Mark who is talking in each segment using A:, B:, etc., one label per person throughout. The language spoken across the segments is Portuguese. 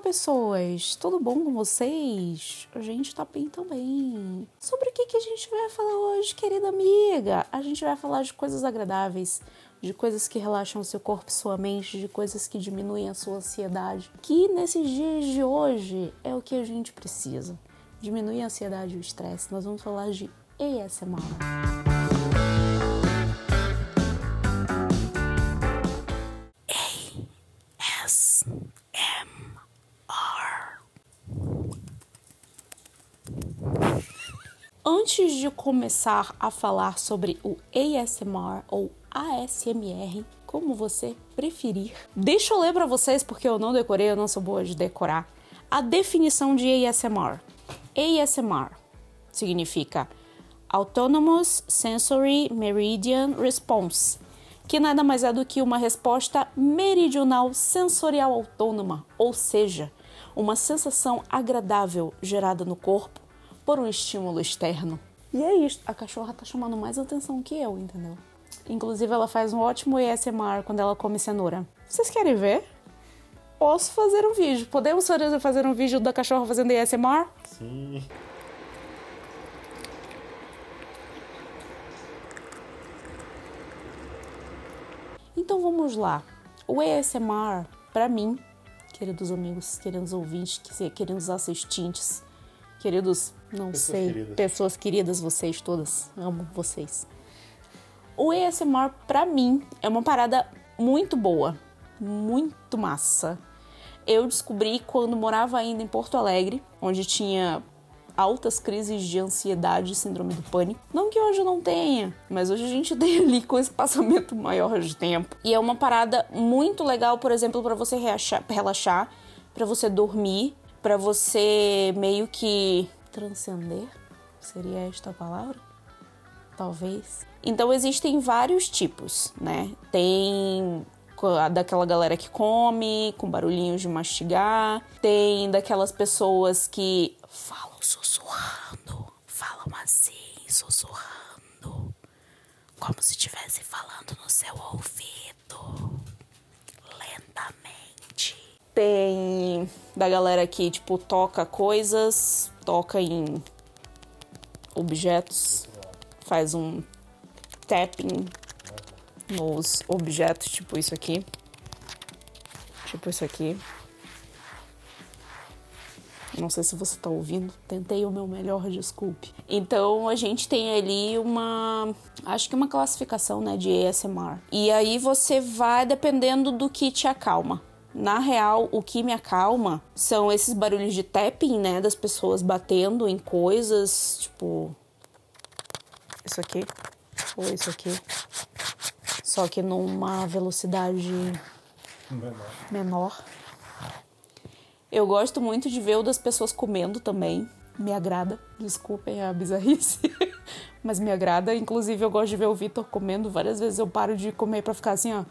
A: pessoas! Tudo bom com vocês? A gente tá bem também. Sobre o que, que a gente vai falar hoje, querida amiga? A gente vai falar de coisas agradáveis, de coisas que relaxam seu corpo e sua mente, de coisas que diminuem a sua ansiedade, que nesses dias de hoje é o que a gente precisa. Diminuir a ansiedade e o estresse. Nós vamos falar de ASMR. Antes de começar a falar sobre o ASMR ou ASMR, como você preferir, deixa eu ler para vocês porque eu não decorei, eu não sou boa de decorar. A definição de ASMR. ASMR significa Autonomous Sensory Meridian Response, que nada mais é do que uma resposta meridional sensorial autônoma, ou seja, uma sensação agradável gerada no corpo por um estímulo externo. E é isso, a cachorra tá chamando mais atenção que eu, entendeu? Inclusive, ela faz um ótimo ASMR quando ela come cenoura. Vocês querem ver? Posso fazer um vídeo. Podemos fazer um vídeo da cachorra fazendo ASMR?
B: Sim.
A: Então vamos lá. O ASMR, para mim, queridos amigos, queridos ouvintes, queridos assistentes, queridos, não pessoas sei, queridas. pessoas queridas, vocês todas, amo vocês. O ASMR, para mim, é uma parada muito boa, muito massa. Eu descobri quando morava ainda em Porto Alegre, onde tinha altas crises de ansiedade e síndrome do pânico. Não que hoje não tenha, mas hoje a gente tem ali com espaçamento maior de tempo. E é uma parada muito legal, por exemplo, para você relaxar, para você dormir, para você meio que transcender. Seria esta a palavra? Talvez. Então existem vários tipos, né? Tem daquela galera que come, com barulhinhos de mastigar, tem daquelas pessoas que falam sussurrando, falam assim, sussurrando, como se estivesse falando no seu ouvido, lentamente. Tem da galera que, tipo, toca coisas, toca em objetos, faz um tapping nos objetos, tipo isso aqui. Tipo isso aqui. Não sei se você tá ouvindo. Tentei o meu melhor, desculpe. Então a gente tem ali uma. Acho que uma classificação, né, de ASMR. E aí você vai dependendo do que te acalma. Na real, o que me acalma são esses barulhos de tapping, né, das pessoas batendo em coisas, tipo. Isso aqui. Ou isso aqui só que numa velocidade menor. menor. Eu gosto muito de ver o das pessoas comendo também. Me agrada. Desculpem a bizarrice. Mas me agrada. Inclusive, eu gosto de ver o Vitor comendo. Várias vezes eu paro de comer pra ficar assim, ó.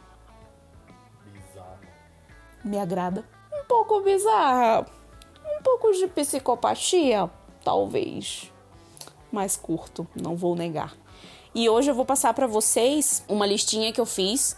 A: Me agrada. Um pouco bizarra. Um pouco de psicopatia, talvez. Mais curto, não vou negar. E hoje eu vou passar para vocês uma listinha que eu fiz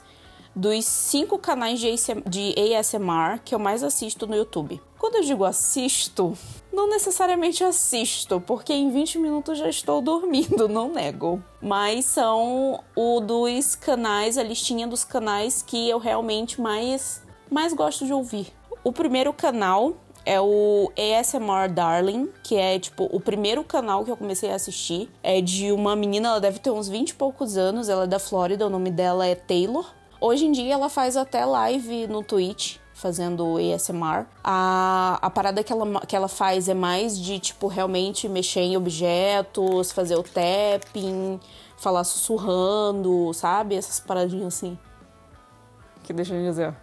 A: dos cinco canais de ASMR que eu mais assisto no YouTube. Quando eu digo assisto, não necessariamente assisto, porque em 20 minutos já estou dormindo, não nego. Mas são o dos canais, a listinha dos canais que eu realmente mais, mais gosto de ouvir. O primeiro canal é o ASMR Darling, que é tipo o primeiro canal que eu comecei a assistir. É de uma menina, ela deve ter uns 20 e poucos anos, ela é da Flórida, o nome dela é Taylor. Hoje em dia ela faz até live no Twitch fazendo ASMR. A, a parada que ela, que ela faz é mais de, tipo, realmente mexer em objetos, fazer o tapping, falar sussurrando, sabe? Essas paradinhas assim. Que deixa eu dizer.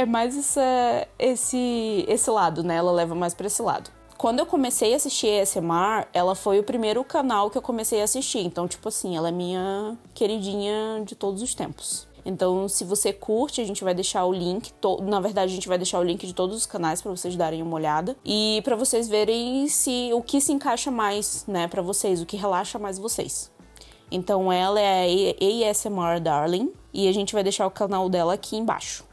A: É mais essa, esse, esse lado, né? Ela leva mais para esse lado. Quando eu comecei a assistir ASMR, ela foi o primeiro canal que eu comecei a assistir. Então, tipo assim, ela é minha queridinha de todos os tempos. Então, se você curte, a gente vai deixar o link. Na verdade, a gente vai deixar o link de todos os canais para vocês darem uma olhada e para vocês verem se o que se encaixa mais, né, para vocês, o que relaxa mais vocês. Então, ela é a ASMR Darling e a gente vai deixar o canal dela aqui embaixo.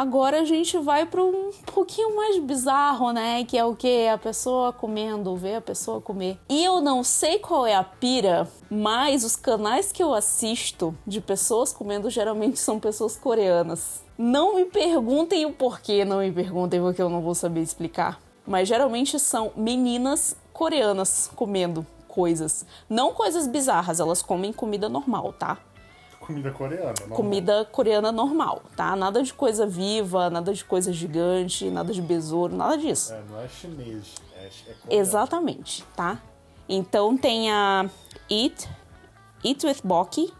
A: Agora a gente vai para um pouquinho mais bizarro, né? Que é o que? A pessoa comendo, ver a pessoa comer. E eu não sei qual é a pira, mas os canais que eu assisto de pessoas comendo geralmente são pessoas coreanas. Não me perguntem o porquê, não me perguntem porque eu não vou saber explicar. Mas geralmente são meninas coreanas comendo coisas. Não coisas bizarras, elas comem comida normal, tá?
B: Comida coreana. Normal.
A: Comida coreana normal, tá? Nada de coisa viva, nada de coisa gigante, nada de besouro, nada disso.
B: É, não é chinês, é, é
A: Exatamente, tá? Então tem a Eat, Eat with Boki,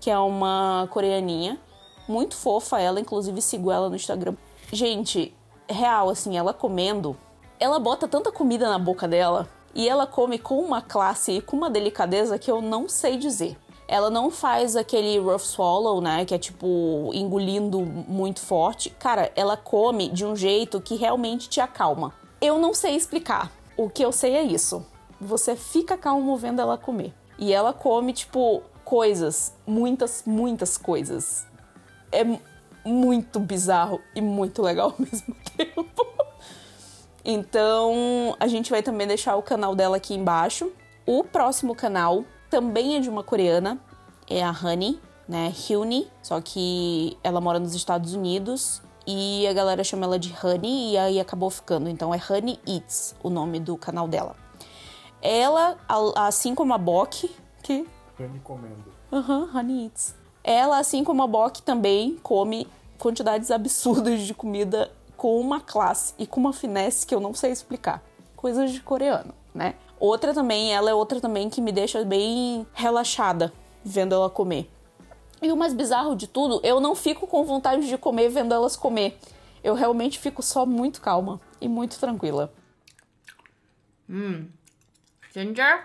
A: que é uma coreaninha. Muito fofa ela, inclusive sigo ela no Instagram. Gente, real, assim, ela comendo, ela bota tanta comida na boca dela e ela come com uma classe e com uma delicadeza que eu não sei dizer. Ela não faz aquele rough swallow, né? Que é tipo engolindo muito forte. Cara, ela come de um jeito que realmente te acalma. Eu não sei explicar. O que eu sei é isso. Você fica calmo vendo ela comer. E ela come, tipo, coisas. Muitas, muitas coisas. É muito bizarro e muito legal ao mesmo tempo. Então, a gente vai também deixar o canal dela aqui embaixo. O próximo canal também é de uma coreana, é a Honey, né? Hyuni, só que ela mora nos Estados Unidos e a galera chama ela de Honey e aí acabou ficando. Então é Honey Eats o nome do canal dela. Ela, assim como a Bok, que.
B: Honey comendo.
A: Aham, uhum, Honey Eats. Ela, assim como a Bok, também come quantidades absurdas de comida com uma classe e com uma finesse que eu não sei explicar. Coisas de coreano, né? Outra também, ela é outra também que me deixa bem relaxada vendo ela comer. E o mais bizarro de tudo, eu não fico com vontade de comer vendo elas comer. Eu realmente fico só muito calma e muito tranquila.
C: Hum. Ginger?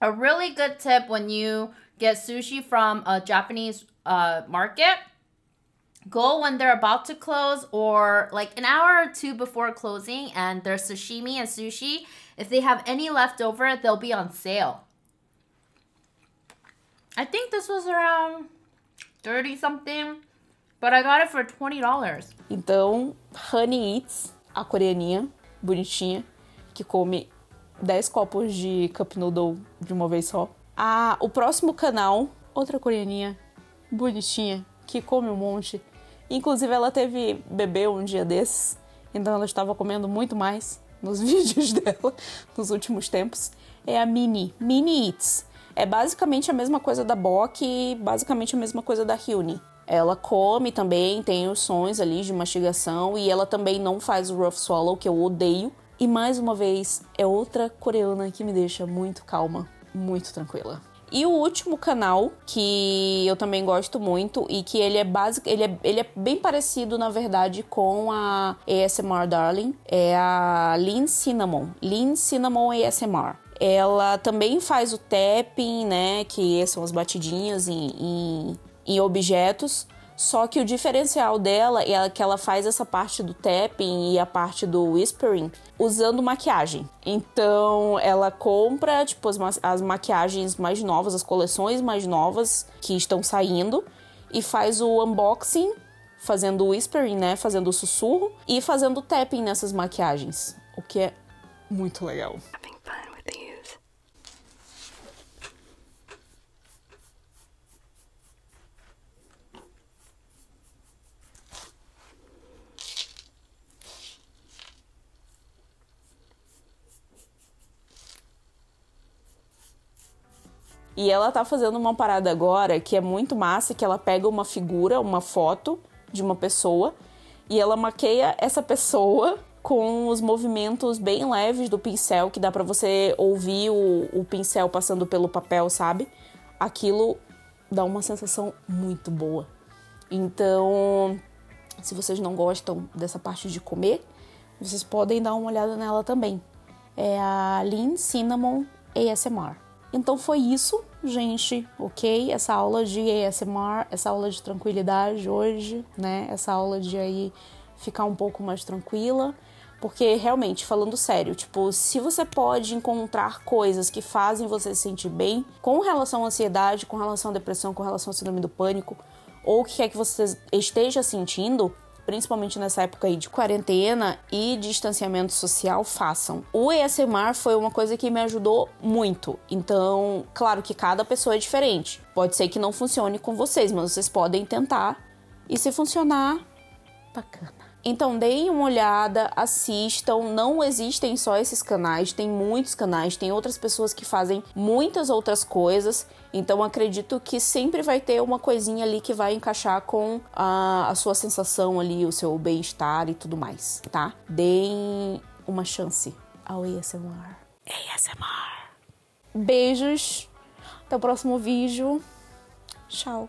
C: A really good tip when you get sushi from a Japanese uh, market go when they're about to close or like an hour or two before closing and their sashimi and sushi if they have any left over they'll be on sale. I think this was around 30 something but i got it for 20 dollars.
A: Então honey eats a coreaninha bonitinha que come 10 copos de cup noodle de uma vez só. Ah, o próximo canal outra coreaninha bonitinha que come um monte Inclusive, ela teve bebê um dia desses, então ela estava comendo muito mais nos vídeos dela nos últimos tempos. É a Mini, Mini Eats. É basicamente a mesma coisa da Bok e basicamente a mesma coisa da Hyuni. Ela come também, tem os sons ali de mastigação e ela também não faz o rough swallow, que eu odeio. E mais uma vez, é outra coreana que me deixa muito calma, muito tranquila. E o último canal, que eu também gosto muito e que ele é básico, ele é, ele é bem parecido, na verdade, com a ASMR Darling, é a Lean Cinnamon. Lean Cinnamon ASMR. Ela também faz o tapping, né? Que são as batidinhas em, em, em objetos. Só que o diferencial dela é que ela faz essa parte do tapping e a parte do whispering usando maquiagem. Então ela compra tipo as, as maquiagens mais novas, as coleções mais novas que estão saindo e faz o unboxing fazendo o whispering, né, fazendo o sussurro e fazendo o tapping nessas maquiagens, o que é muito legal. E ela tá fazendo uma parada agora que é muito massa, que ela pega uma figura, uma foto de uma pessoa e ela maqueia essa pessoa com os movimentos bem leves do pincel, que dá para você ouvir o, o pincel passando pelo papel, sabe? Aquilo dá uma sensação muito boa. Então, se vocês não gostam dessa parte de comer, vocês podem dar uma olhada nela também. É a Lean Cinnamon ASMR. Então foi isso gente, ok? Essa aula de ASMR, essa aula de tranquilidade hoje, né? Essa aula de aí ficar um pouco mais tranquila. Porque realmente, falando sério, tipo, se você pode encontrar coisas que fazem você se sentir bem com relação à ansiedade, com relação à depressão, com relação ao síndrome do pânico, ou o que quer que você esteja sentindo, principalmente nessa época aí de quarentena e distanciamento social, façam. O ESMR foi uma coisa que me ajudou muito. Então, claro que cada pessoa é diferente. Pode ser que não funcione com vocês, mas vocês podem tentar. E se funcionar, bacana. Então deem uma olhada, assistam. Não existem só esses canais, tem muitos canais, tem outras pessoas que fazem muitas outras coisas. Então acredito que sempre vai ter uma coisinha ali que vai encaixar com a, a sua sensação ali, o seu bem-estar e tudo mais, tá? Deem uma chance ao ASMR. ASMR. Beijos. Até o próximo vídeo. Tchau.